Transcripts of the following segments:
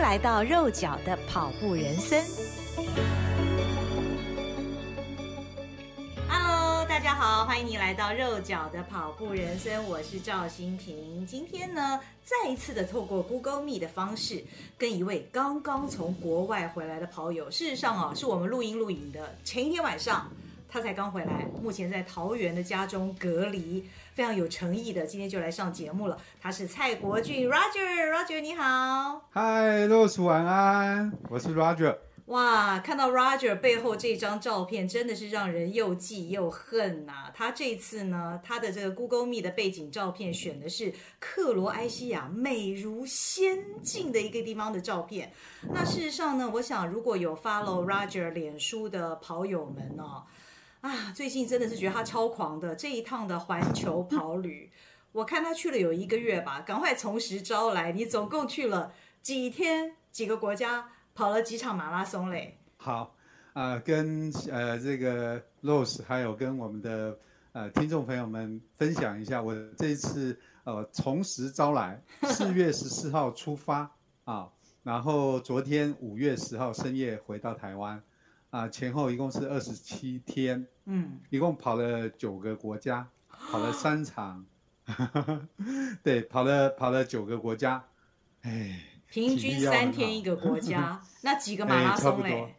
来到肉脚的跑步人生。Hello，大家好，欢迎你来到肉脚的跑步人生，我是赵心平。今天呢，再一次的透过 Google Meet 的方式，跟一位刚刚从国外回来的跑友，事实上啊，是我们录音录影的前一天晚上。他才刚回来，目前在桃园的家中隔离，非常有诚意的，今天就来上节目了。他是蔡国俊，Roger，Roger，你好。Hi，Rose，晚安，我是 Roger。哇，看到 Roger 背后这张照片，真的是让人又记又恨呐、啊。他这次呢，他的这个 Google Meet 的背景照片选的是克罗埃西亚美如仙境的一个地方的照片。那事实上呢，我想如果有 follow Roger 脸书的跑友们呢、哦。啊，最近真的是觉得他超狂的这一趟的环球跑旅，我看他去了有一个月吧，赶快从实招来。你总共去了几天，几个国家，跑了几场马拉松嘞？好，啊、呃，跟呃这个 Rose 还有跟我们的呃听众朋友们分享一下，我这一次呃从实招来，四月十四号出发啊，然后昨天五月十号深夜回到台湾。啊，前后一共是二十七天，嗯，一共跑了九个国家，跑了三场，对，跑了跑了九个国家，哎，平均三天一个国家，那几个马拉松嘞？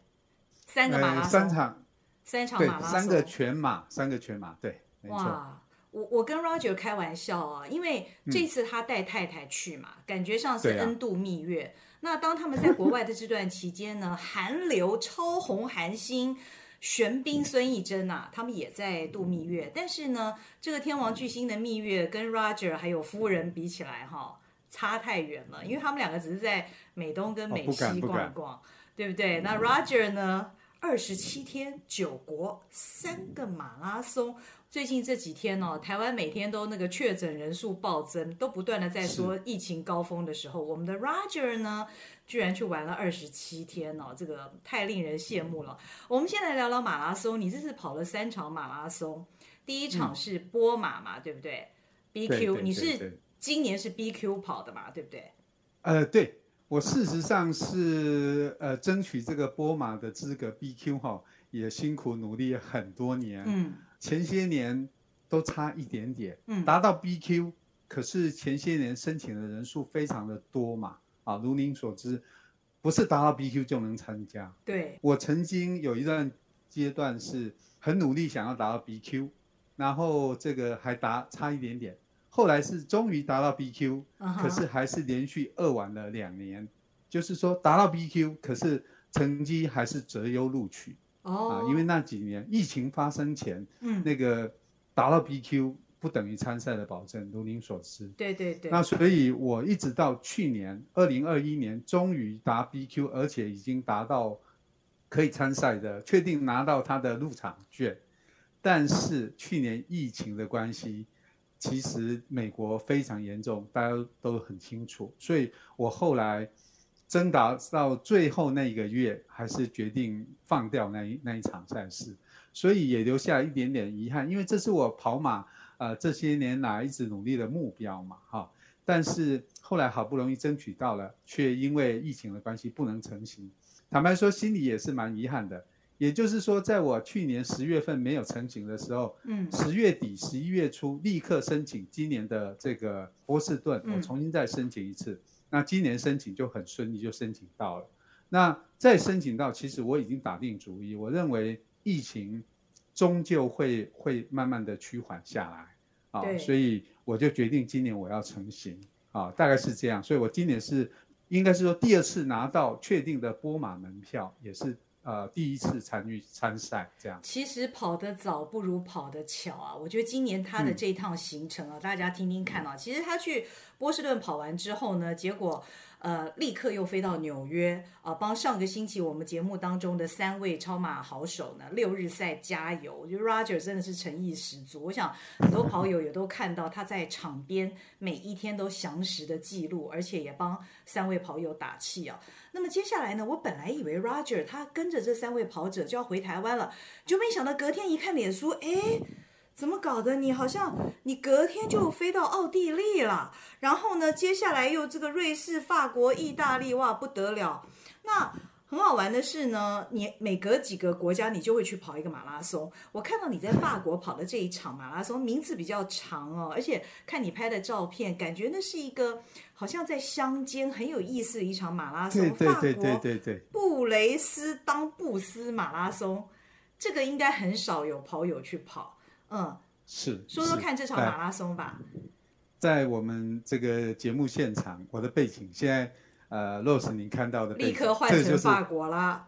三个马拉松，三场，三场马拉松，三个全马，三个全马，对，没错。哇，我我跟 Roger 开玩笑啊，因为这次他带太太去嘛，嗯、感觉上是恩度蜜月。那当他们在国外的这段期间呢，韩流超红韩星玄彬孙艺珍呐，他们也在度蜜月。但是呢，这个天王巨星的蜜月跟 Roger 还有夫人比起来，哈，差太远了。因为他们两个只是在美东跟美西逛逛，对不对？那 Roger 呢，二十七天九国三个马拉松。最近这几天哦，台湾每天都那个确诊人数暴增，都不断的在说疫情高峰的时候，我们的 Roger 呢，居然去玩了二十七天哦，这个太令人羡慕了。我们先来聊聊马拉松，你这次跑了三场马拉松，第一场是波马嘛，嗯、对不对？BQ，对对对对，你是今年是 BQ 跑的嘛，对不对？呃，对，我事实上是呃争取这个波马的资格，BQ 哈，也辛苦努力很多年，嗯。前些年都差一点点，嗯，达到 BQ，可是前些年申请的人数非常的多嘛，啊，如您所知，不是达到 BQ 就能参加。对，我曾经有一段阶段是很努力想要达到 BQ，然后这个还达差一点点，后来是终于达到 BQ，可是还是连续二晚了两年，就是说达到 BQ，可是成绩还是择优录取。哦，因为那几年疫情发生前，嗯，那个达到 BQ 不等于参赛的保证，如您所知。对对对。那所以，我一直到去年二零二一年，终于达 BQ，而且已经达到可以参赛的，确定拿到他的入场券。但是去年疫情的关系，其实美国非常严重，大家都很清楚。所以我后来。争打到最后那一个月，还是决定放掉那一那一场赛事，所以也留下一点点遗憾，因为这是我跑马呃这些年来一直努力的目标嘛，哈。但是后来好不容易争取到了，却因为疫情的关系不能成行。坦白说，心里也是蛮遗憾的。也就是说，在我去年十月份没有成行的时候，嗯，十月底、十一月初立刻申请今年的这个波士顿，我重新再申请一次。嗯那今年申请就很顺利，就申请到了。那再申请到，其实我已经打定主意，我认为疫情终究会会慢慢的趋缓下来啊，所以我就决定今年我要成型啊，大概是这样。所以我今年是应该是说第二次拿到确定的波马门票，也是。呃，第一次参与参赛，这样。其实跑得早不如跑得巧啊！我觉得今年他的这一趟行程啊，嗯、大家听听看啊。其实他去波士顿跑完之后呢，结果。呃，立刻又飞到纽约啊，帮上个星期我们节目当中的三位超马好手呢，六日赛加油！我觉得 Roger 真的是诚意十足。我想很多跑友也都看到他在场边每一天都详实的记录，而且也帮三位跑友打气啊。那么接下来呢，我本来以为 Roger 他跟着这三位跑者就要回台湾了，就没想到隔天一看脸书，哎。怎么搞的？你好像你隔天就飞到奥地利了，然后呢，接下来又这个瑞士、法国、意大利，哇，不得了！那很好玩的是呢，你每隔几个国家，你就会去跑一个马拉松。我看到你在法国跑的这一场马拉松，名字比较长哦，而且看你拍的照片，感觉那是一个好像在乡间很有意思的一场马拉松。对对对对对对，布雷斯当布斯马拉松，这个应该很少有跑友去跑。嗯，是说说看这场马拉松吧。在我们这个节目现场，我的背景现在，呃，Rose，您看到的背景，立刻换成法国了。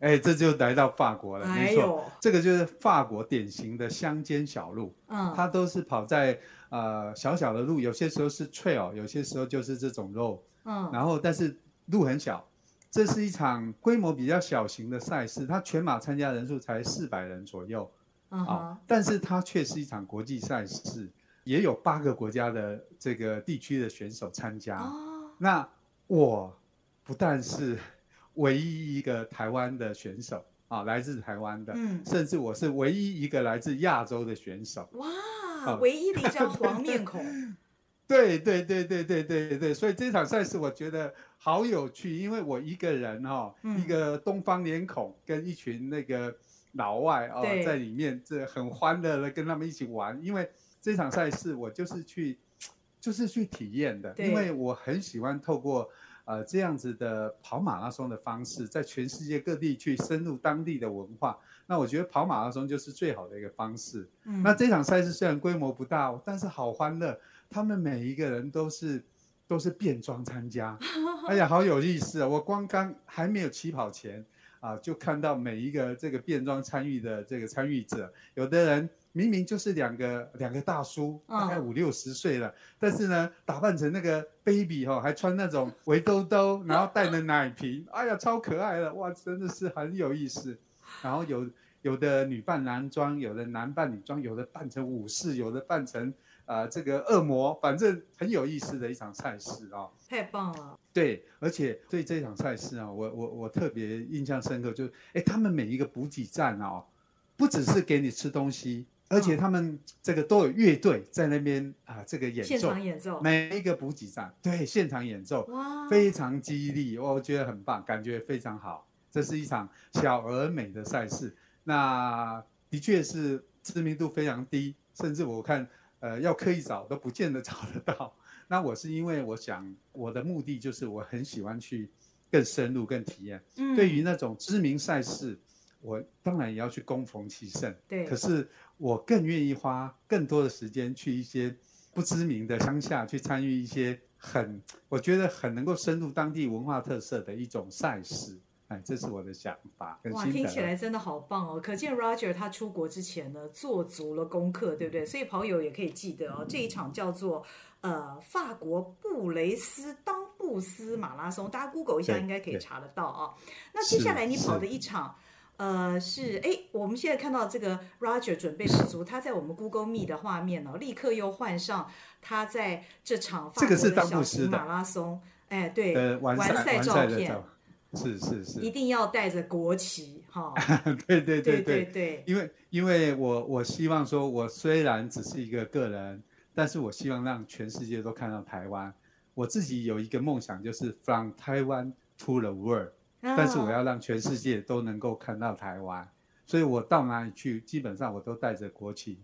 哎，这就来到法国了，哎、没错，这个就是法国典型的乡间小路。嗯，它都是跑在呃小小的路，有些时候是 trail，有些时候就是这种 road。嗯，然后但是路很小，这是一场规模比较小型的赛事，它全马参加人数才四百人左右。啊、uh 但是它却是一场国际赛事，也有八个国家的这个地区的选手参加。Oh. 那我不但是唯一一个台湾的选手啊，来自台湾的，嗯，甚至我是唯一一个来自亚洲的选手。哇、唯一的一张黄面孔。对对对对对对对，所以这场赛事我觉得好有趣，因为我一个人哈、哦嗯，一个东方脸孔跟一群那个。老外哦，在里面这很欢乐的跟他们一起玩，因为这场赛事我就是去，就是去体验的，因为我很喜欢透过呃这样子的跑马拉松的方式，在全世界各地去深入当地的文化。那我觉得跑马拉松就是最好的一个方式。嗯，那这场赛事虽然规模不大，但是好欢乐，他们每一个人都是都是变装参加，哎呀，好有意思啊！我光刚还没有起跑前。啊，就看到每一个这个变装参与的这个参与者，有的人明明就是两个两个大叔，大概五六十岁了，但是呢，打扮成那个 baby 哈，还穿那种围兜兜，然后带着奶瓶，哎呀，超可爱的，哇，真的是很有意思。然后有有的女扮男装，有的男扮女装，有的扮成武士，有的扮成。啊、呃，这个恶魔，反正很有意思的一场赛事啊、哦！太棒了。对，而且对这场赛事啊，我我我特别印象深刻，就是哎，他们每一个补给站哦，不只是给你吃东西，而且他们这个都有乐队在那边啊、呃，这个演奏，现场演奏，每一个补给站对现场演奏，哇，非常激励，我觉得很棒，感觉非常好。这是一场小而美的赛事，那的确是知名度非常低，甚至我看。呃，要刻意找都不见得找得到。那我是因为我想，我的目的就是我很喜欢去更深入、更体验。嗯，对于那种知名赛事，我当然也要去恭逢其盛。对。可是我更愿意花更多的时间去一些不知名的乡下，去参与一些很我觉得很能够深入当地文化特色的一种赛事。哎，这是 我的想法。哇，听起来真的好棒哦！可见 Roger 他出国之前呢，做足了功课，对不对？所以跑友也可以记得哦，这一场叫做呃法国布雷斯当布斯马拉松，大家 Google 一下应该可以查得到啊、哦。那接下来你跑的一场，呃，是哎，我们现在看到这个 Roger 准备十足，他在我们 Google Meet 的画面哦，立刻又换上他在这场法国的小型马拉松，这个、哎，对，呃、完赛照片。是是是，一定要带着国旗哈、哦。对对对对对对，因为因为我我希望说，我虽然只是一个个人，但是我希望让全世界都看到台湾。我自己有一个梦想，就是 From Taiwan to the world，哦、但是我要让全世界都能够看到台湾，所以我到哪里去，基本上我都带着国旗，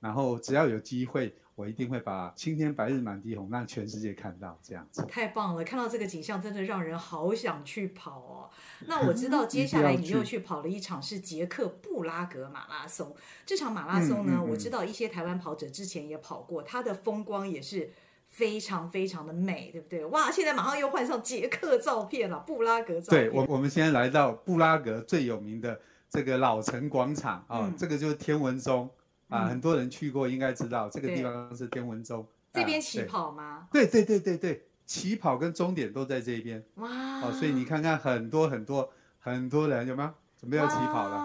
然后只要有机会。我一定会把青天白日满地红让全世界看到，这样子太棒了！看到这个景象，真的让人好想去跑哦。那我知道 接下来你又去跑了一场是捷克布拉格马拉松。这场马拉松呢，嗯嗯嗯、我知道一些台湾跑者之前也跑过，它的风光也是非常非常的美，对不对？哇！现在马上又换上捷克照片了，布拉格照片。对，我我们现在来到布拉格最有名的这个老城广场啊、这个就是天文钟。啊，很多人去过，应该知道这个地方是天文钟。这边起跑吗？对对对对对，起跑跟终点都在这边。哇！哦，所以你看看很多很多很多人有没有准备要起跑了？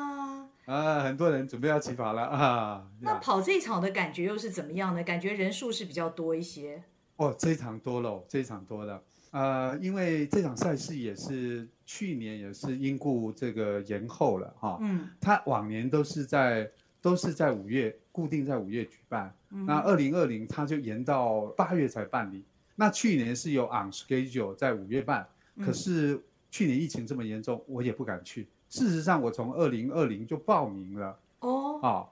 啊，很多人准备要起跑了啊！那跑这一场的感觉又是怎么样呢？感觉人数是比较多一些。哦，这一场多了，这一场多了。呃，因为这场赛事也是去年也是因故这个延后了哈。嗯。他往年都是在。都是在五月固定在五月举办。嗯、那二零二零他就延到八月才办理。那去年是有 on schedule 在五月办，可是去年疫情这么严重，我也不敢去。事实上，我从二零二零就报名了哦，啊，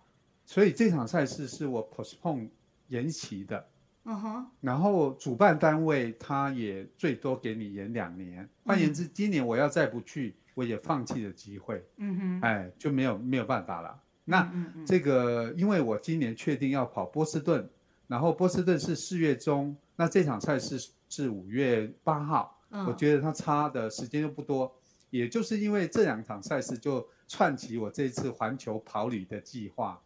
所以这场赛事是我 postpone 延期的。嗯哼，然后主办单位他也最多给你延两年，换言之，今年我要再不去，我也放弃了机会。嗯哼，哎，就没有没有办法了。那这个，因为我今年确定要跑波士顿，然后波士顿是四月中，那这场赛事是五月八号，我觉得它差的时间又不多，也就是因为这两场赛事就串起我这次环球跑旅的计划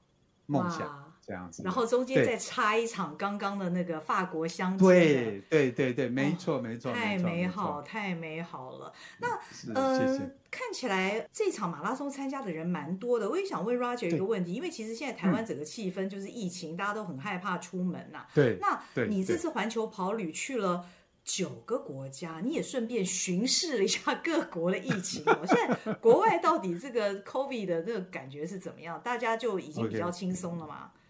梦想。这样子，然后中间再插一场刚刚的那个法国相亲，对对对对，没错、哦、没错，太美好太美好了。那呃，看起来这场马拉松参加的人蛮多的。我也想问 Roger 一个问题，因为其实现在台湾整个气氛就是疫情，嗯、大家都很害怕出门呐、啊。对，那你这次环球跑旅去了九个国家，你也顺便巡视了一下 各国的疫情。现在国外到底这个 COVID 的这个感觉是怎么样？大家就已经比较轻松了嘛？Okay.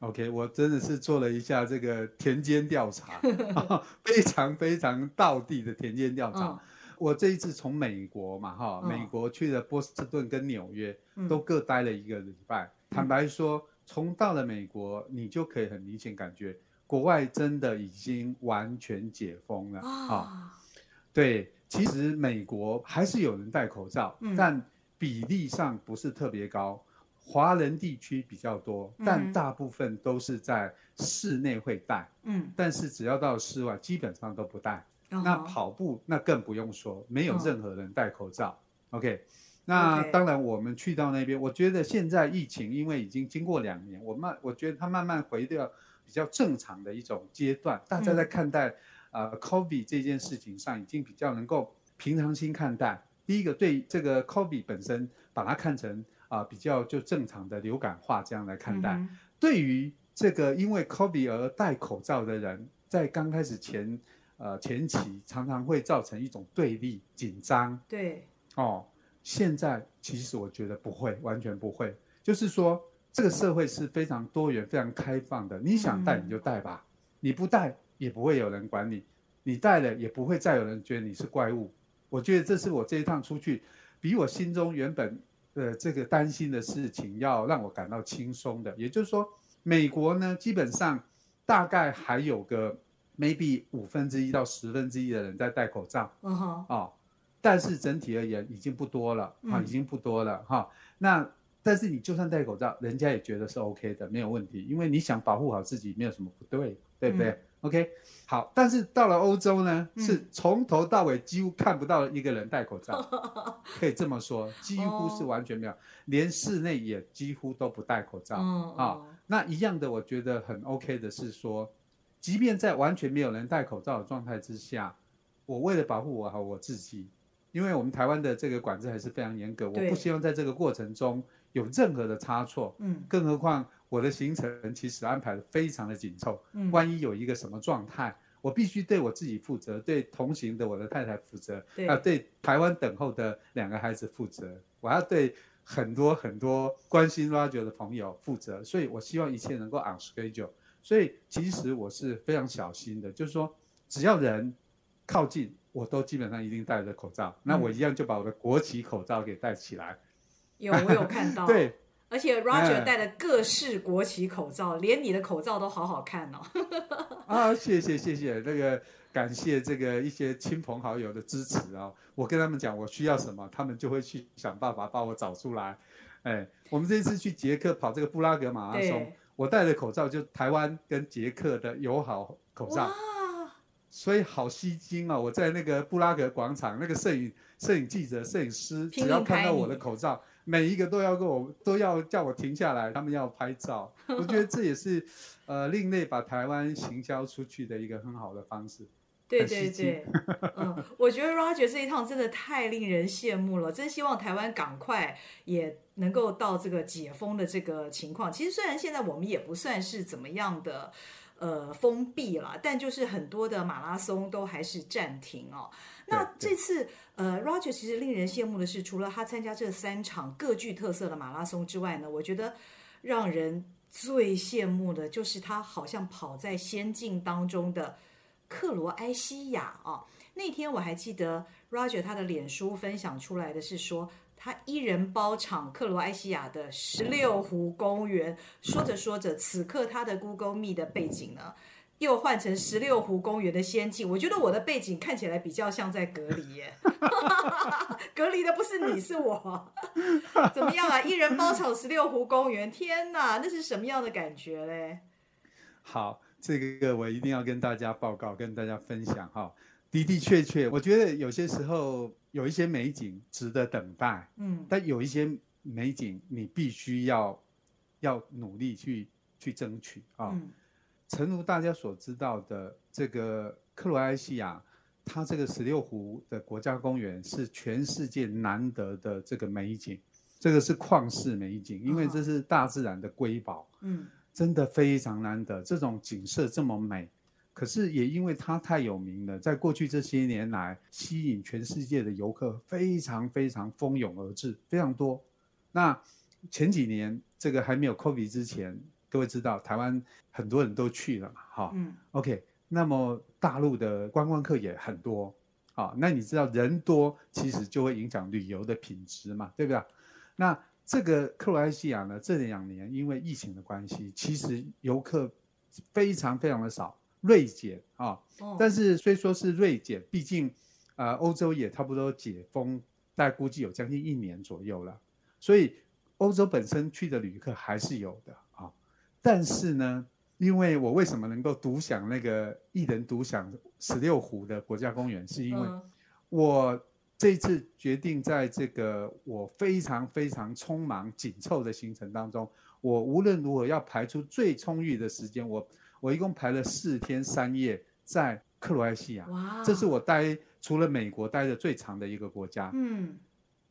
OK，我真的是做了一下这个田间调查，非常非常道地的田间调查。哦、我这一次从美国嘛，哈、哦，美国去了波士顿跟纽约，嗯、都各待了一个礼拜。嗯、坦白说，从到了美国，你就可以很明显感觉，国外真的已经完全解封了啊。对，其实美国还是有人戴口罩，嗯、但比例上不是特别高。华人地区比较多，但大部分都是在室内会戴。嗯，但是只要到室外，基本上都不戴。嗯、那跑步那更不用说，没有任何人戴口罩。嗯、OK，那当然我们去到那边，我觉得现在疫情因为已经经过两年，我慢，我觉得它慢慢回到比较正常的一种阶段。大家在看待呃 COVID 这件事情上，已经比较能够平常心看待。第一个，对这个 COVID 本身，把它看成。啊，比较就正常的流感化这样来看待。嗯、对于这个因为 COVID 而戴口罩的人，在刚开始前，呃前期常常会造成一种对立、紧张。对。哦，现在其实我觉得不会，完全不会。就是说，这个社会是非常多元、非常开放的。你想戴你就戴吧，嗯、你不戴也不会有人管你，你戴了也不会再有人觉得你是怪物。我觉得这是我这一趟出去，比我心中原本。呃，这个担心的事情要让我感到轻松的，也就是说，美国呢，基本上大概还有个 maybe 五分之一到十分之一的人在戴口罩，嗯哼，哦，但是整体而言已经不多了，啊，已经不多了哈、哦。那但是你就算戴口罩，人家也觉得是 OK 的，没有问题，因为你想保护好自己，没有什么不对，对不对？嗯 OK，好，但是到了欧洲呢，嗯、是从头到尾几乎看不到一个人戴口罩，可以这么说，几乎是完全没有，哦、连室内也几乎都不戴口罩啊、哦哦。那一样的，我觉得很 OK 的是说，即便在完全没有人戴口罩的状态之下，我为了保护我和我自己，因为我们台湾的这个管制还是非常严格，对我不希望在这个过程中有任何的差错，嗯，更何况。我的行程其实安排的非常的紧凑，嗯，万一有一个什么状态，我必须对我自己负责，对同行的我的太太负责，对啊，对台湾等候的两个孩子负责，我要对很多很多关心 Roger 的朋友负责，所以我希望一切能够 on schedule。所以其实我是非常小心的，就是说只要人靠近，我都基本上一定戴着口罩，嗯、那我一样就把我的国旗口罩给戴起来。有，我有看到。对。而且 Roger 戴了各式国旗口罩，嗯、连你的口罩都好好看哦。啊，谢谢谢谢，那个感谢这个一些亲朋好友的支持啊、哦。我跟他们讲我需要什么，他们就会去想办法帮我找出来。哎，我们这次去捷克跑这个布拉格马拉松，我戴的口罩就台湾跟捷克的友好口罩，哇所以好吸睛啊、哦！我在那个布拉格广场，那个摄影摄影记者、摄影师只要看到我的口罩。每一个都要跟我都要叫我停下来，他们要拍照。我觉得这也是，呃，另类把台湾行销出去的一个很好的方式。对对对，嗯，我觉得 Roger 这一趟真的太令人羡慕了，真希望台湾赶快也能够到这个解封的这个情况。其实虽然现在我们也不算是怎么样的。呃，封闭了，但就是很多的马拉松都还是暂停哦。那这次，呃，Roger 其实令人羡慕的是，除了他参加这三场各具特色的马拉松之外呢，我觉得让人最羡慕的就是他好像跑在仙境当中的克罗埃西亚啊。那天我还记得 Roger 他的脸书分享出来的是说，他一人包场克罗埃西亚的十六湖公园。说着说着，此刻他的 Google Meet 的背景呢，又换成十六湖公园的仙境。我觉得我的背景看起来比较像在隔离耶，隔离的不是你，是我。怎么样啊？一人包场十六湖公园，天哪，那是什么样的感觉嘞？好，这个我一定要跟大家报告，跟大家分享哈。的的确确，我觉得有些时候有一些美景值得等待，嗯，但有一些美景你必须要要努力去去争取啊。嗯，诚如大家所知道的，这个克罗埃西亚，它这个十六湖的国家公园是全世界难得的这个美景，这个是旷世美景，因为这是大自然的瑰宝，嗯，真的非常难得，这种景色这么美。可是也因为它太有名了，在过去这些年来，吸引全世界的游客非常非常蜂拥而至，非常多。那前几年这个还没有 COVID 之前，各位知道台湾很多人都去了嘛，哈，嗯，OK。那么大陆的观光客也很多，啊，那你知道人多其实就会影响旅游的品质嘛，对不对？那这个克罗埃西亚呢，这两年因为疫情的关系，其实游客非常非常的少。锐减啊，但是虽说是锐减，毕竟，呃，欧洲也差不多解封，大概估计有将近一年左右了，所以欧洲本身去的旅客还是有的啊。但是呢，因为我为什么能够独享那个一人独享十六湖的国家公园，是因为我这次决定在这个我非常非常匆忙紧凑的行程当中，我无论如何要排出最充裕的时间，我。我一共排了四天三夜在克罗埃西亚，哇，这是我待除了美国待的最长的一个国家。嗯，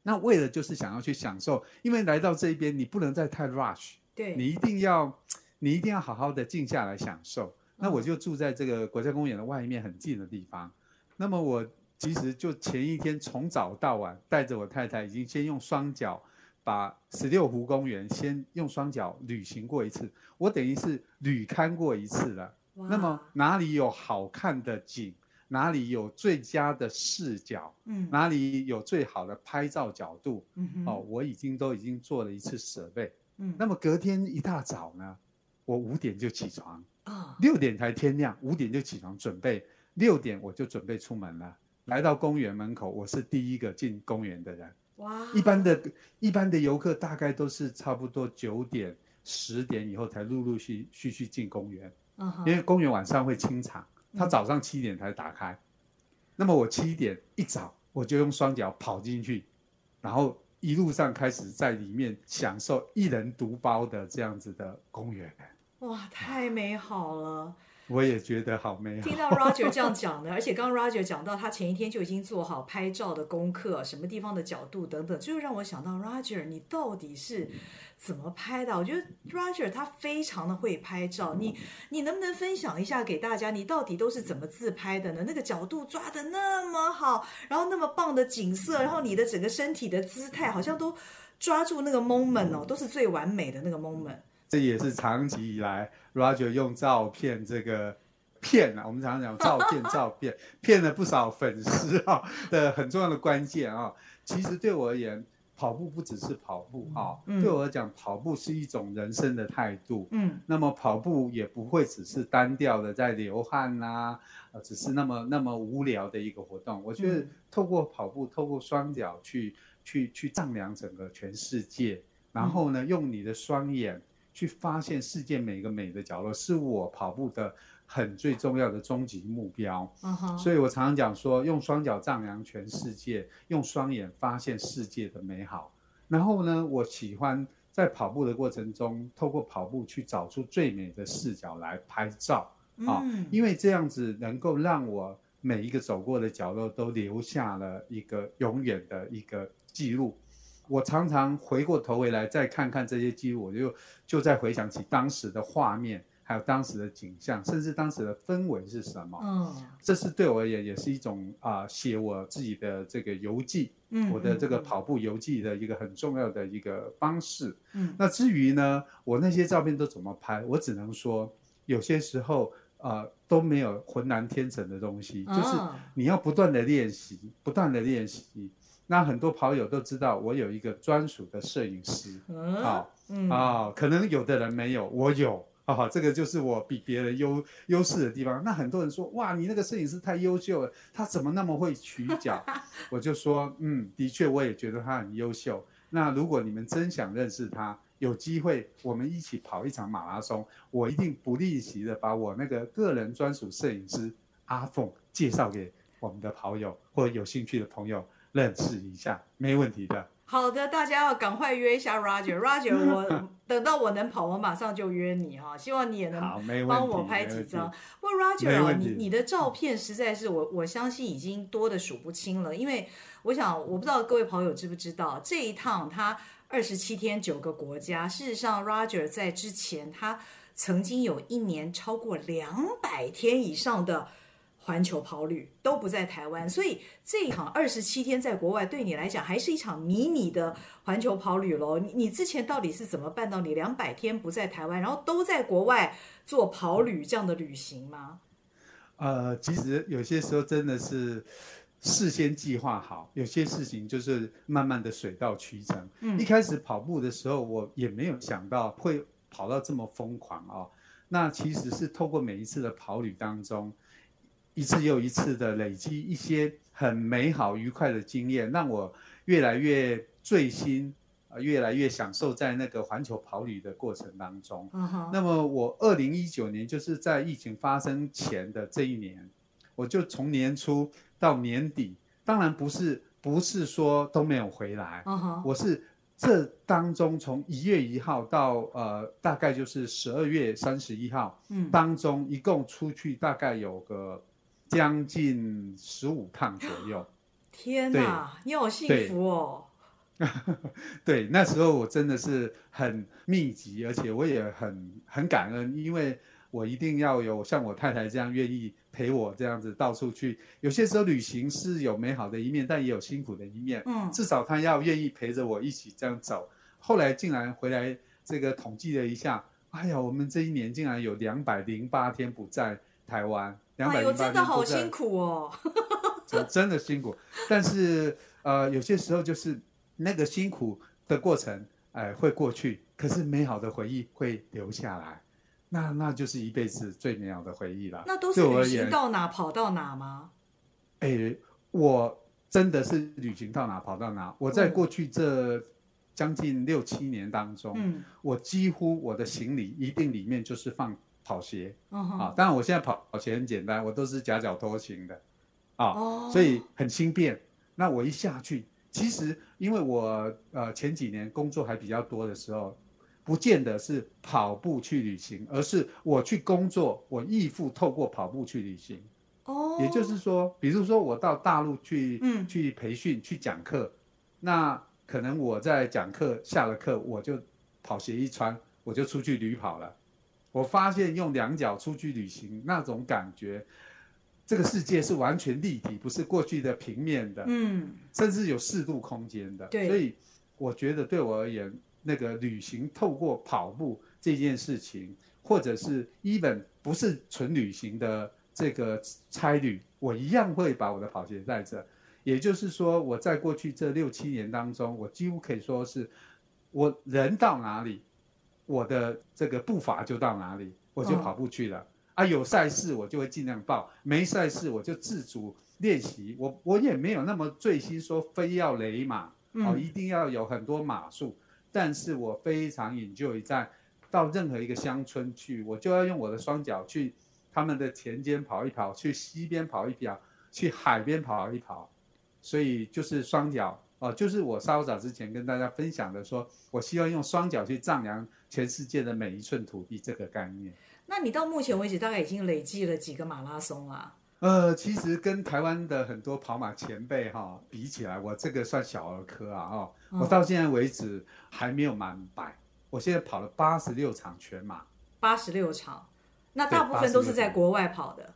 那为了就是想要去享受，因为来到这边你不能再太 rush，对，你一定要你一定要好好的静下来享受。那我就住在这个国家公园的外面很近的地方。那么我其实就前一天从早到晚带着我太太，已经先用双脚。把十六湖公园先用双脚旅行过一次，我等于是旅勘过一次了。那么哪里有好看的景，哪里有最佳的视角，嗯，哪里有最好的拍照角度，嗯，哦，我已经都已经做了一次设备。嗯，那么隔天一大早呢，我五点就起床，啊，六点才天亮，五点就起床准备，六点我就准备出门了。来到公园门口，我是第一个进公园的人。哇！一般的、一般的游客大概都是差不多九点、十点以后才陆陆续续续进公园，因为公园晚上会清场，他早上七点才打开。那么我七点一早我就用双脚跑进去，然后一路上开始在里面享受一人独包的这样子的公园。哇，太美好了！我也觉得好美好。听到 Roger 这样讲的，而且刚刚 Roger 讲到他前一天就已经做好拍照的功课，什么地方的角度等等，就让我想到 Roger，你到底是怎么拍的？我觉得 Roger 他非常的会拍照，你你能不能分享一下给大家，你到底都是怎么自拍的呢？那个角度抓得那么好，然后那么棒的景色，然后你的整个身体的姿态好像都抓住那个 moment 哦，都是最完美的那个 moment。这也是长期以来 Roger 用照片这个骗啊，我们常常讲照片照片，骗了不少粉丝啊的很重要的关键啊。其实对我而言，跑步不只是跑步啊，对我来讲，跑步是一种人生的态度。嗯，那么跑步也不会只是单调的在流汗呐，呃，只是那么那么无聊的一个活动。我觉得透过跑步，透过双脚去去去丈量整个全世界，然后呢，用你的双眼。去发现世界每个美的角落，是我跑步的很最重要的终极目标。Uh. 所以我常常讲说，用双脚丈量全世界，用双眼发现世界的美好。然后呢，我喜欢在跑步的过程中，透过跑步去找出最美的视角来拍照啊，嗯、因为这样子能够让我每一个走过的角落都留下了一个永远的一个记录。我常常回过头回来再看看这些记录，我就就在回想起当时的画面，还有当时的景象，甚至当时的氛围是什么？嗯，这是对我而言也是一种啊、呃，写我自己的这个游记，嗯，我的这个跑步游记的一个很重要的一个方式。嗯，那至于呢，我那些照片都怎么拍，我只能说，有些时候啊、呃、都没有浑然天成的东西，哦、就是你要不断的练习，不断的练习。那很多跑友都知道，我有一个专属的摄影师，嗯，啊、可能有的人没有，我有，啊、哦，这个就是我比别人优优势的地方。那很多人说，哇，你那个摄影师太优秀了，他怎么那么会取角？我就说，嗯，的确，我也觉得他很优秀。那如果你们真想认识他，有机会我们一起跑一场马拉松，我一定不吝惜的把我那个个人专属摄影师阿凤介绍给我们的跑友或者有兴趣的朋友。认识一下，没问题的。好的，大家要赶快约一下 Roger。Roger，我等到我能跑，我马上就约你哈。希望你也能帮我拍几张。不过 Roger 啊，你你的照片实在是我我相信已经多的数不清了。因为我想，我不知道各位跑友知不知道，这一趟他二十七天九个国家。事实上，Roger 在之前他曾经有一年超过两百天以上的。环球跑旅都不在台湾，所以这一场二十七天在国外对你来讲还是一场迷你的环球跑旅喽。你你之前到底是怎么办到你两百天不在台湾，然后都在国外做跑旅这样的旅行吗？呃，其实有些时候真的是事先计划好，有些事情就是慢慢的水到渠成。嗯，一开始跑步的时候，我也没有想到会跑到这么疯狂啊、哦。那其实是透过每一次的跑旅当中。一次又一次的累积一些很美好愉快的经验，让我越来越醉心，呃，越来越享受在那个环球跑旅的过程当中。Uh. 那么我二零一九年就是在疫情发生前的这一年，我就从年初到年底，当然不是不是说都没有回来。Uh. 我是这当中从一月一号到呃大概就是十二月三十一号，嗯，当中一共出去大概有个。将近十五趟左右，天哪，你好幸福哦！对，对，那时候我真的是很密集，而且我也很很感恩，因为我一定要有像我太太这样愿意陪我这样子到处去。有些时候旅行是有美好的一面，但也有辛苦的一面。嗯，至少她要愿意陪着我一起这样走。后来竟然回来这个统计了一下，哎呀，我们这一年竟然有两百零八天不在台湾。哎呦，真的好辛苦哦！真真的辛苦，但是呃，有些时候就是那个辛苦的过程，哎、呃，会过去，可是美好的回忆会留下来，那那就是一辈子最美好的回忆了。那都是旅行到哪跑到哪吗？哎，我真的是旅行到哪跑到哪。我在过去这将近六七年当中，嗯，我几乎我的行李一定里面就是放。跑鞋啊，uh-huh. 当然我现在跑跑鞋很简单，我都是夹脚拖行的，啊，oh. 所以很轻便。那我一下去，其实因为我呃前几年工作还比较多的时候，不见得是跑步去旅行，而是我去工作，我义父透过跑步去旅行。哦、oh.，也就是说，比如说我到大陆去，嗯，去培训去讲课，那可能我在讲课下了课，我就跑鞋一穿，我就出去旅跑了。我发现用两脚出去旅行那种感觉，这个世界是完全立体，不是过去的平面的，嗯，甚至有四度空间的。对，所以我觉得对我而言，那个旅行透过跑步这件事情，或者是 even 不是纯旅行的这个差旅，我一样会把我的跑鞋带着。也就是说，我在过去这六七年当中，我几乎可以说是我人到哪里。我的这个步伐就到哪里，我就跑步去了。哦、啊，有赛事我就会尽量报，没赛事我就自主练习。我我也没有那么醉心说非要雷马，哦，一定要有很多马术。但是我非常 enjoy 在到任何一个乡村去，我就要用我的双脚去他们的田间跑一跑，去溪边跑一跑，去海边跑一跑。所以就是双脚哦，就是我稍早之前跟大家分享的说，说我希望用双脚去丈量。全世界的每一寸土地这个概念，那你到目前为止大概已经累计了几个马拉松啊？呃，其实跟台湾的很多跑马前辈哈、哦、比起来，我这个算小儿科啊哈。我到现在为止还没有满百，我现在跑了八十六场全马。八十六场，那大部分都是在国外跑的。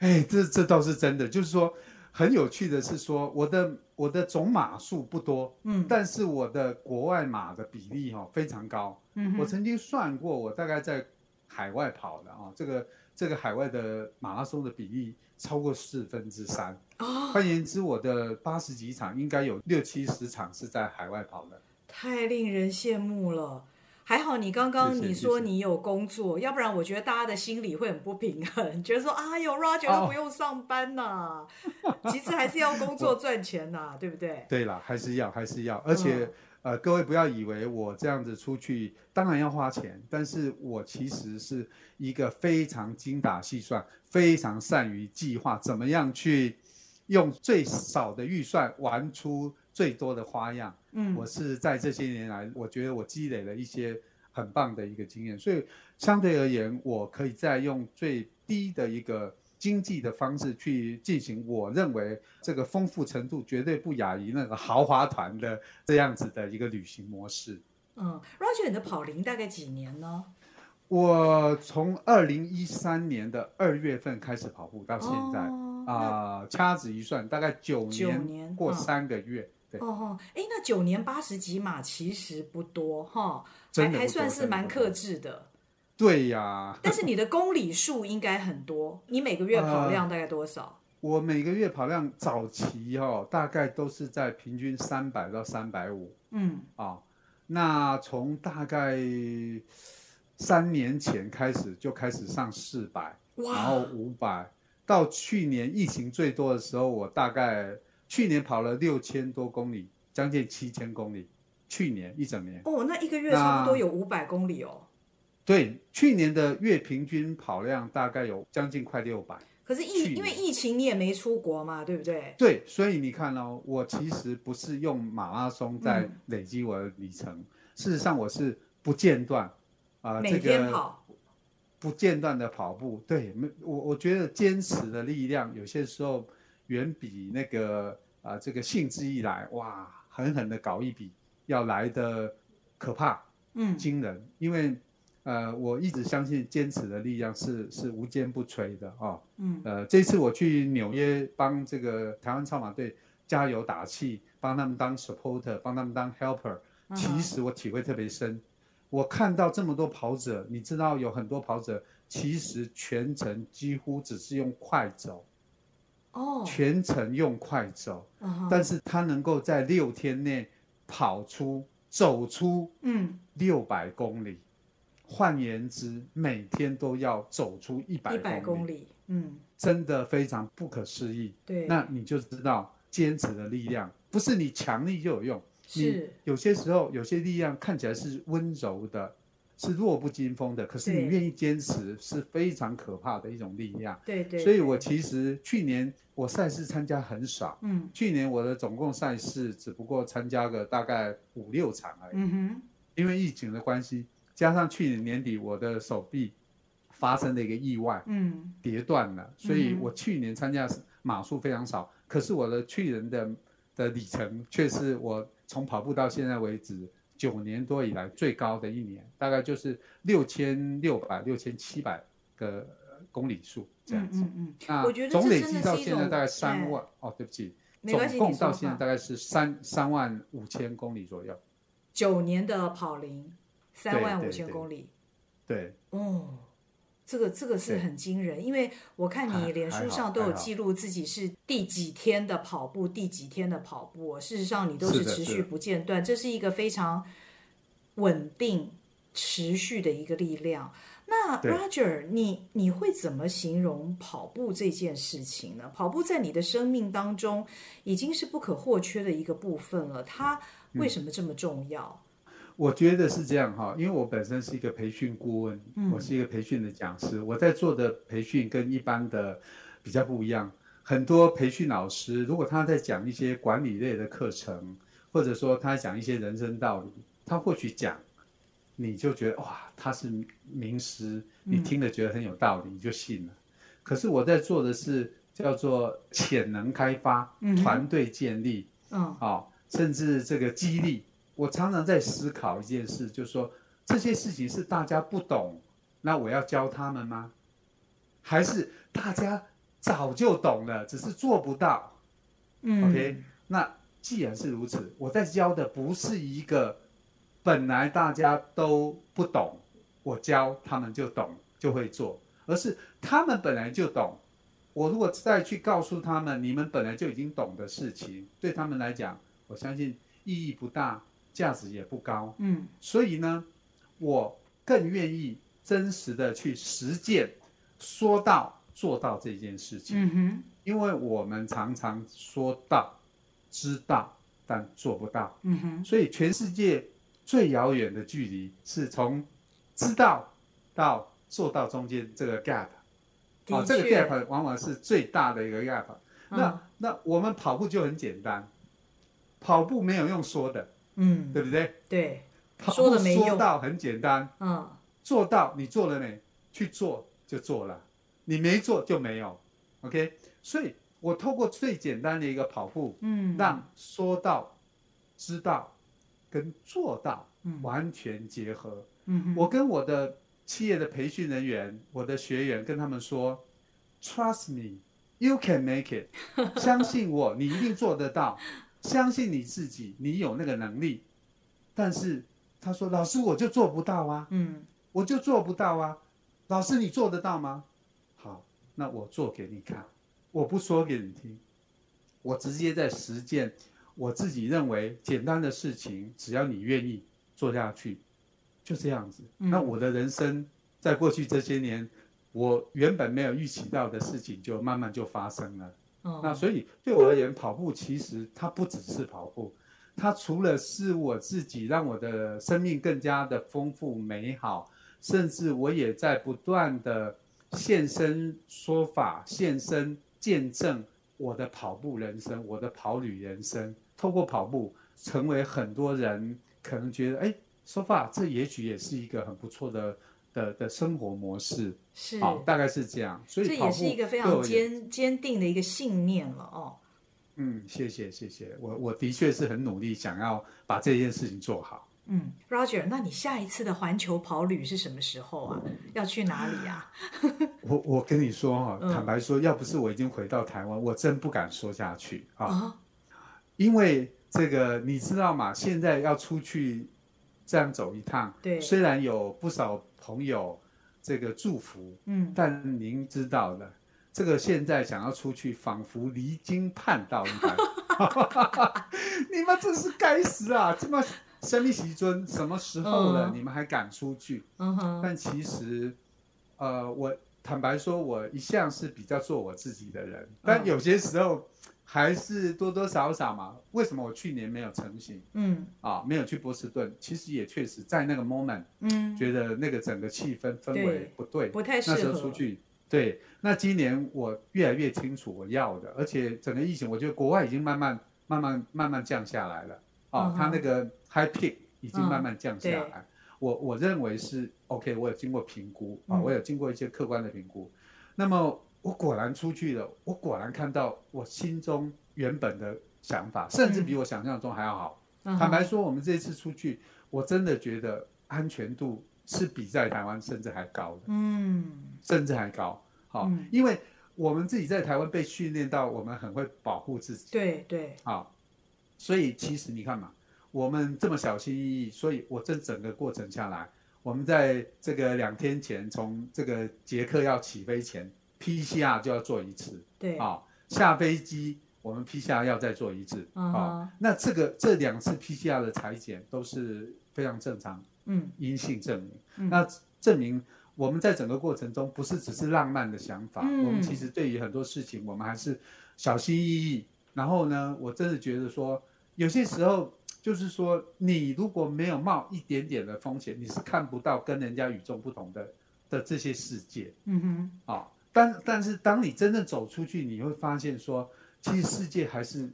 哎，这这倒是真的，就是说很有趣的是说，我的我的总码数不多，嗯，但是我的国外码的比例哈、哦、非常高。嗯，我曾经算过，我大概在海外跑的啊、哦，这个这个海外的马拉松的比例超过四分之三。哦，换言之，我的八十几场应该有六七十场是在海外跑的。太令人羡慕了。还好你刚刚你说你有工作，要不然我觉得大家的心里会很不平衡，觉得说啊，有 Roger 都不用上班呐、啊，oh. 其实还是要工作赚钱呐、啊，对不对？对啦，还是要还是要，而且、嗯、呃，各位不要以为我这样子出去当然要花钱，但是我其实是一个非常精打细算、非常善于计划，怎么样去用最少的预算玩出最多的花样。嗯，我是在这些年来，我觉得我积累了一些很棒的一个经验，所以相对而言，我可以再用最低的一个经济的方式去进行，我认为这个丰富程度绝对不亚于那个豪华团的这样子的一个旅行模式。嗯，Roger，你的跑龄大概几年呢？我从二零一三年的二月份开始跑步到现在，啊、哦呃，掐指一算，大概九年，九年过三个月。哦哦，哎，那九年八十几码其实不多哈，还还算是蛮克制的。对呀，但是你的公里数应该很多，你每个月跑量大概多少？呃、我每个月跑量早期哈、哦，大概都是在平均三百到三百五。嗯啊、哦，那从大概三年前开始就开始上四百，然后五百，到去年疫情最多的时候，我大概。去年跑了六千多公里，将近七千公里。去年一整年哦，那一个月差不多有五百公里哦。对，去年的月平均跑量大概有将近快六百。可是疫因为疫情，你也没出国嘛，对不对？对，所以你看哦，我其实不是用马拉松在累积我的里程，嗯、事实上我是不间断啊，呃、每天跑，这个、不间断的跑步。对，没我我觉得坚持的力量有些时候。远比那个啊、呃，这个兴致一来，哇，狠狠的搞一笔，要来的可怕，嗯，惊人。因为呃，我一直相信坚持的力量是是无坚不摧的哦。嗯，呃，这次我去纽约帮这个台湾超马队加油打气，帮他们当 supporter，帮他们当 helper。其实我体会特别深，我看到这么多跑者，你知道有很多跑者其实全程几乎只是用快走。全程用快走，uh. 但是他能够在六天内跑出、走出，嗯，六百公里。换言之，每天都要走出一百公里，公里，嗯，真的非常不可思议。对，那你就知道坚持的力量，不是你强力就有用。是，你有些时候有些力量看起来是温柔的。是弱不禁风的，可是你愿意坚持是非常可怕的一种力量。对对，对，所以我其实去年我赛事参加很少，嗯，去年我的总共赛事只不过参加个大概五六场而已。嗯哼，因为疫情的关系，加上去年年底我的手臂发生了一个意外，嗯，跌断了，所以我去年参加码数非常少，可是我的去年的的里程却是我从跑步到现在为止。九年多以来最高的一年，大概就是六千六百、六千七百个公里数这样子。嗯嗯，嗯我觉得总累计到现在大概三万。哦，对不起，总共到现在大概是三三万五千公里左右。九年的跑龄，三万五千公里。对哦。这个这个是很惊人，因为我看你脸书上都有记录自己是第几天的跑步，第几天的跑步。事实上，你都是持续不间断，这是一个非常稳定、持续的一个力量。那 Roger，你你会怎么形容跑步这件事情呢？跑步在你的生命当中已经是不可或缺的一个部分了，它为什么这么重要？嗯我觉得是这样哈，因为我本身是一个培训顾问，嗯，我是一个培训的讲师，我在做的培训跟一般的比较不一样。很多培训老师，如果他在讲一些管理类的课程，或者说他讲一些人生道理，他或许讲，你就觉得哇，他是名师，你听了觉得很有道理，你就信了。可是我在做的是叫做潜能开发、团队建立，嗯，啊，甚至这个激励。我常常在思考一件事，就是说这些事情是大家不懂，那我要教他们吗？还是大家早就懂了，只是做不到？嗯，OK，那既然是如此，我在教的不是一个本来大家都不懂，我教他们就懂就会做，而是他们本来就懂。我如果再去告诉他们，你们本来就已经懂的事情，对他们来讲，我相信意义不大，价值也不高。嗯，所以呢，我更愿意真实的去实践，说到做到这件事情。嗯哼，因为我们常常说到知道，但做不到。嗯哼，所以全世界最遥远的距离是从知道到做到中间这个 gap。哦，这个 gap 往往是最大的一个 gap。那、嗯、那我们跑步就很简单，跑步没有用说的，嗯，对不对？对，跑步说到很简单，嗯，做到你做了没？去做就做了，你没做就没有。OK，所以我透过最简单的一个跑步，嗯，让说到、知道跟做到完全结合。嗯，我跟我的。企业的培训人员，我的学员跟他们说：“Trust me, you can make it。相信我，你一定做得到。相信你自己，你有那个能力。”但是他说：“老师，我就做不到啊。”嗯，我就做不到啊。老师，你做得到吗？好，那我做给你看。我不说给你听，我直接在实践。我自己认为简单的事情，只要你愿意做下去。就这样子，那我的人生在过去这些年，我原本没有预期到的事情，就慢慢就发生了。那所以对我而言，跑步其实它不只是跑步，它除了是我自己让我的生命更加的丰富美好，甚至我也在不断的现身说法、现身见证我的跑步人生、我的跑旅人生，透过跑步成为很多人可能觉得哎。说法，这也许也是一个很不错的的的生活模式，是，好，大概是这样。所以这也是一个非常坚坚定的一个信念了哦。嗯，谢谢谢谢，我我的确是很努力，想要把这件事情做好。嗯，Roger，那你下一次的环球跑旅是什么时候啊？要去哪里啊？我我跟你说哈，坦白说，要不是我已经回到台湾，我真不敢说下去啊，哦，因为这个你知道吗？现在要出去。这样走一趟，对，虽然有不少朋友这个祝福，嗯，但您知道的，这个现在想要出去，仿佛离经叛道一般。你们真是该死啊！这么生命席尊，什么时候了，你们还敢出去？嗯哼。但其实，呃，我坦白说，我一向是比较做我自己的人，但有些时候。还是多多少少嘛？为什么我去年没有成型？嗯，啊，没有去波士顿，其实也确实在那个 moment，嗯，觉得那个整个气氛氛围不对，不太适合。那时候出去，对。那今年我越来越清楚我要的，而且整个疫情，我觉得国外已经慢慢、慢慢、慢慢降下来了。啊，它那个 high peak 已经慢慢降下来。我我认为是 OK，我有经过评估啊，我有经过一些客观的评估。那么。我果然出去了，我果然看到我心中原本的想法，甚至比我想象中还要好。嗯、坦白说，我们这次出去，我真的觉得安全度是比在台湾甚至还高的。嗯，甚至还高。好，嗯、因为我们自己在台湾被训练到，我们很会保护自己。对对。好，所以其实你看嘛，我们这么小心翼翼，所以我这整个过程下来，我们在这个两天前，从这个捷克要起飞前。PCR 就要做一次，对。啊、哦，下飞机我们 PCR 要再做一次，啊、uh 那这个这两次 PCR 的裁剪都是非常正常，嗯，阴性证明，嗯、那证明我们在整个过程中不是只是浪漫的想法，嗯、我们其实对于很多事情我们还是小心翼翼。然后呢，我真的觉得说，有些时候就是说，你如果没有冒一点点的风险，你是看不到跟人家与众不同的的这些世界，嗯哼，啊、哦。但但是，当你真正走出去，你会发现说，其实世界还是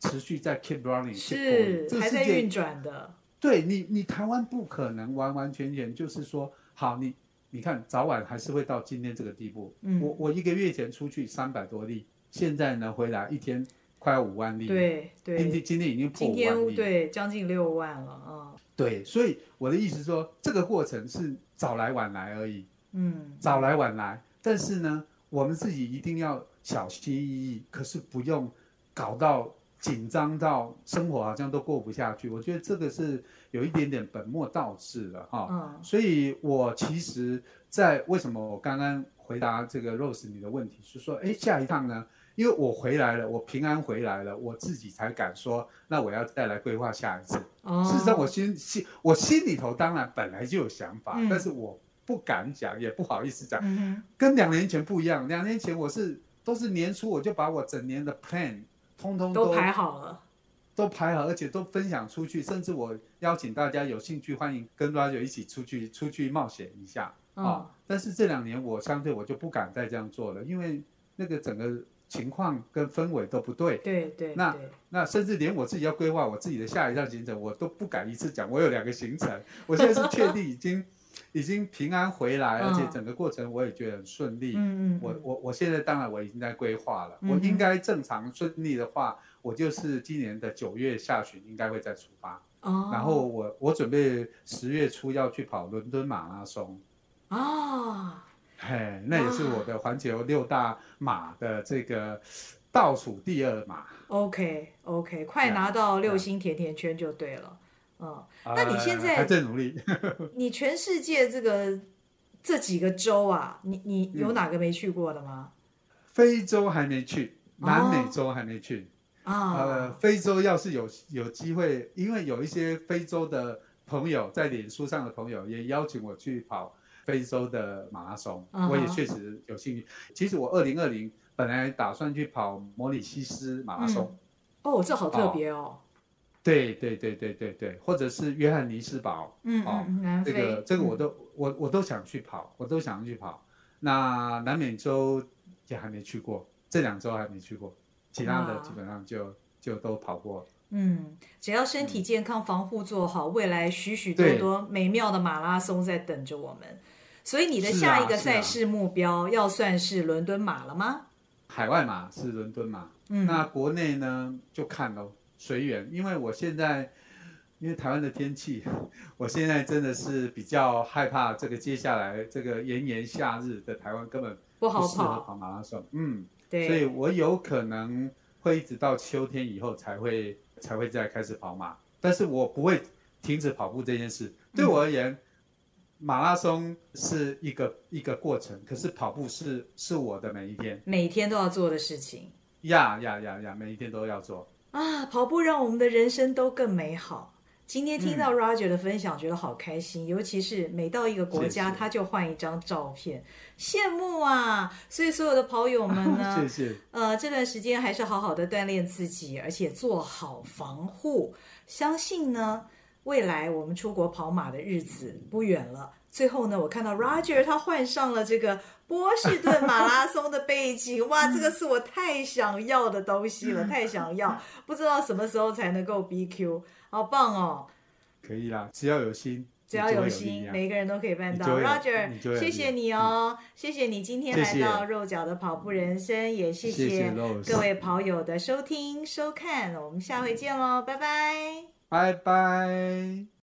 持续在 keep running，是还在运转的。对你，你台湾不可能完完全全就是说，好，你你看早晚还是会到今天这个地步。嗯，我我一个月前出去三百多例，现在呢回来一天快要五万例。对对，今天今天已经破五万例，对，将近六万了啊。对，所以我的意思说，这个过程是早来晚来而已。嗯，早来晚来。但是呢，我们自己一定要小心翼翼，可是不用搞到紧张到生活好像都过不下去。我觉得这个是有一点点本末倒置了哈。嗯。所以我其实，在为什么我刚刚回答这个 Rose 你的问题是说，哎，下一趟呢？因为我回来了，我平安回来了，我自己才敢说，那我要再来规划下一次。哦。事实上，我心心我心里头当然本来就有想法，嗯、但是我。不敢讲，也不好意思讲，嗯、跟两年前不一样。两年前我是都是年初我就把我整年的 plan 通通都，都排好了，都排好，而且都分享出去，甚至我邀请大家有兴趣，欢迎跟 Roger 一起出去出去冒险一下啊、嗯哦。但是这两年我相对我就不敢再这样做了，因为那个整个情况跟氛围都不对。对对。那那甚至连我自己要规划我自己的下一站行程，我都不敢一次讲。我有两个行程，我现在是确定已经。已经平安回来，而且整个过程我也觉得很顺利。嗯嗯。我我我现在当然我已经在规划了。嗯。我应该正常顺利的话，我就是今年的九月下旬应该会再出发。哦。然后我我准备十月初要去跑伦敦马拉松。哦。嘿，那也是我的环球六大马的这个倒数第二马。OK OK，快拿到六星甜甜圈就对了。哦，那你现在还在努力？你全世界这个这几个州啊，你你有哪个没去过的吗？非洲还没去，南美洲还没去。啊，呃，非洲要是有有机会，因为有一些非洲的朋友在脸书上的朋友也邀请我去跑非洲的马拉松，我也确实有兴趣。其实我二零二零本来打算去跑摩里西斯马拉松。哦，这好特别哦。对对对对对对，或者是约翰尼斯堡，嗯，哦，这个这个我都、嗯、我我都想去跑，我都想去跑。那南美洲也还没去过，这两周还没去过，其他的基本上就就都跑过。嗯，只要身体健康，防护做好，未来许许多多美妙的马拉松在等着我们。所以你的下一个赛事目标要算是伦敦马了吗？海外马是伦敦马，嗯，那国内呢就看喽。随缘，因为我现在，因为台湾的天气，我现在真的是比较害怕这个接下来这个炎炎夏日的台湾根本不好跑跑马拉松。嗯，对，所以我有可能会一直到秋天以后才会才会再开始跑马，但是我不会停止跑步这件事。对我而言，嗯、马拉松是一个一个过程，可是跑步是是我的每一天，每天都要做的事情。呀呀呀呀，每一天都要做。啊，跑步让我们的人生都更美好。今天听到 Roger 的分享，觉得好开心。嗯、尤其是每到一个国家，他就换一张照片，羡慕啊！所以所有的跑友们呢，谢谢。呃，这段时间还是好好的锻炼自己，而且做好防护。相信呢，未来我们出国跑马的日子不远了。最后呢，我看到 Roger 他换上了这个波士顿马拉松的背景，哇，这个是我太想要的东西了，太想要，不知道什么时候才能够 BQ，好棒哦！可以啦，只要有心，只要有心，每个人都可以办到。Roger，谢谢你哦，嗯、谢谢你今天来到肉脚的跑步人生，也谢谢各位跑友的收听收看，我们下回见喽，拜拜，拜拜。